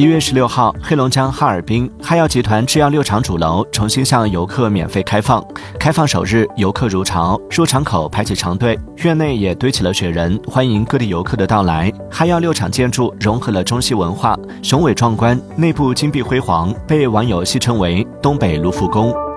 一月十六号黑龙江哈尔滨哈药集团制药六厂主楼重新向游客免费开放开放首日游客如潮入场口排起长队院内也堆起了雪人欢迎各地游客的到来。哈药六厂建筑融合了中西文化雄伟壮观内部金碧辉煌被网友戏称为东北卢浮宫。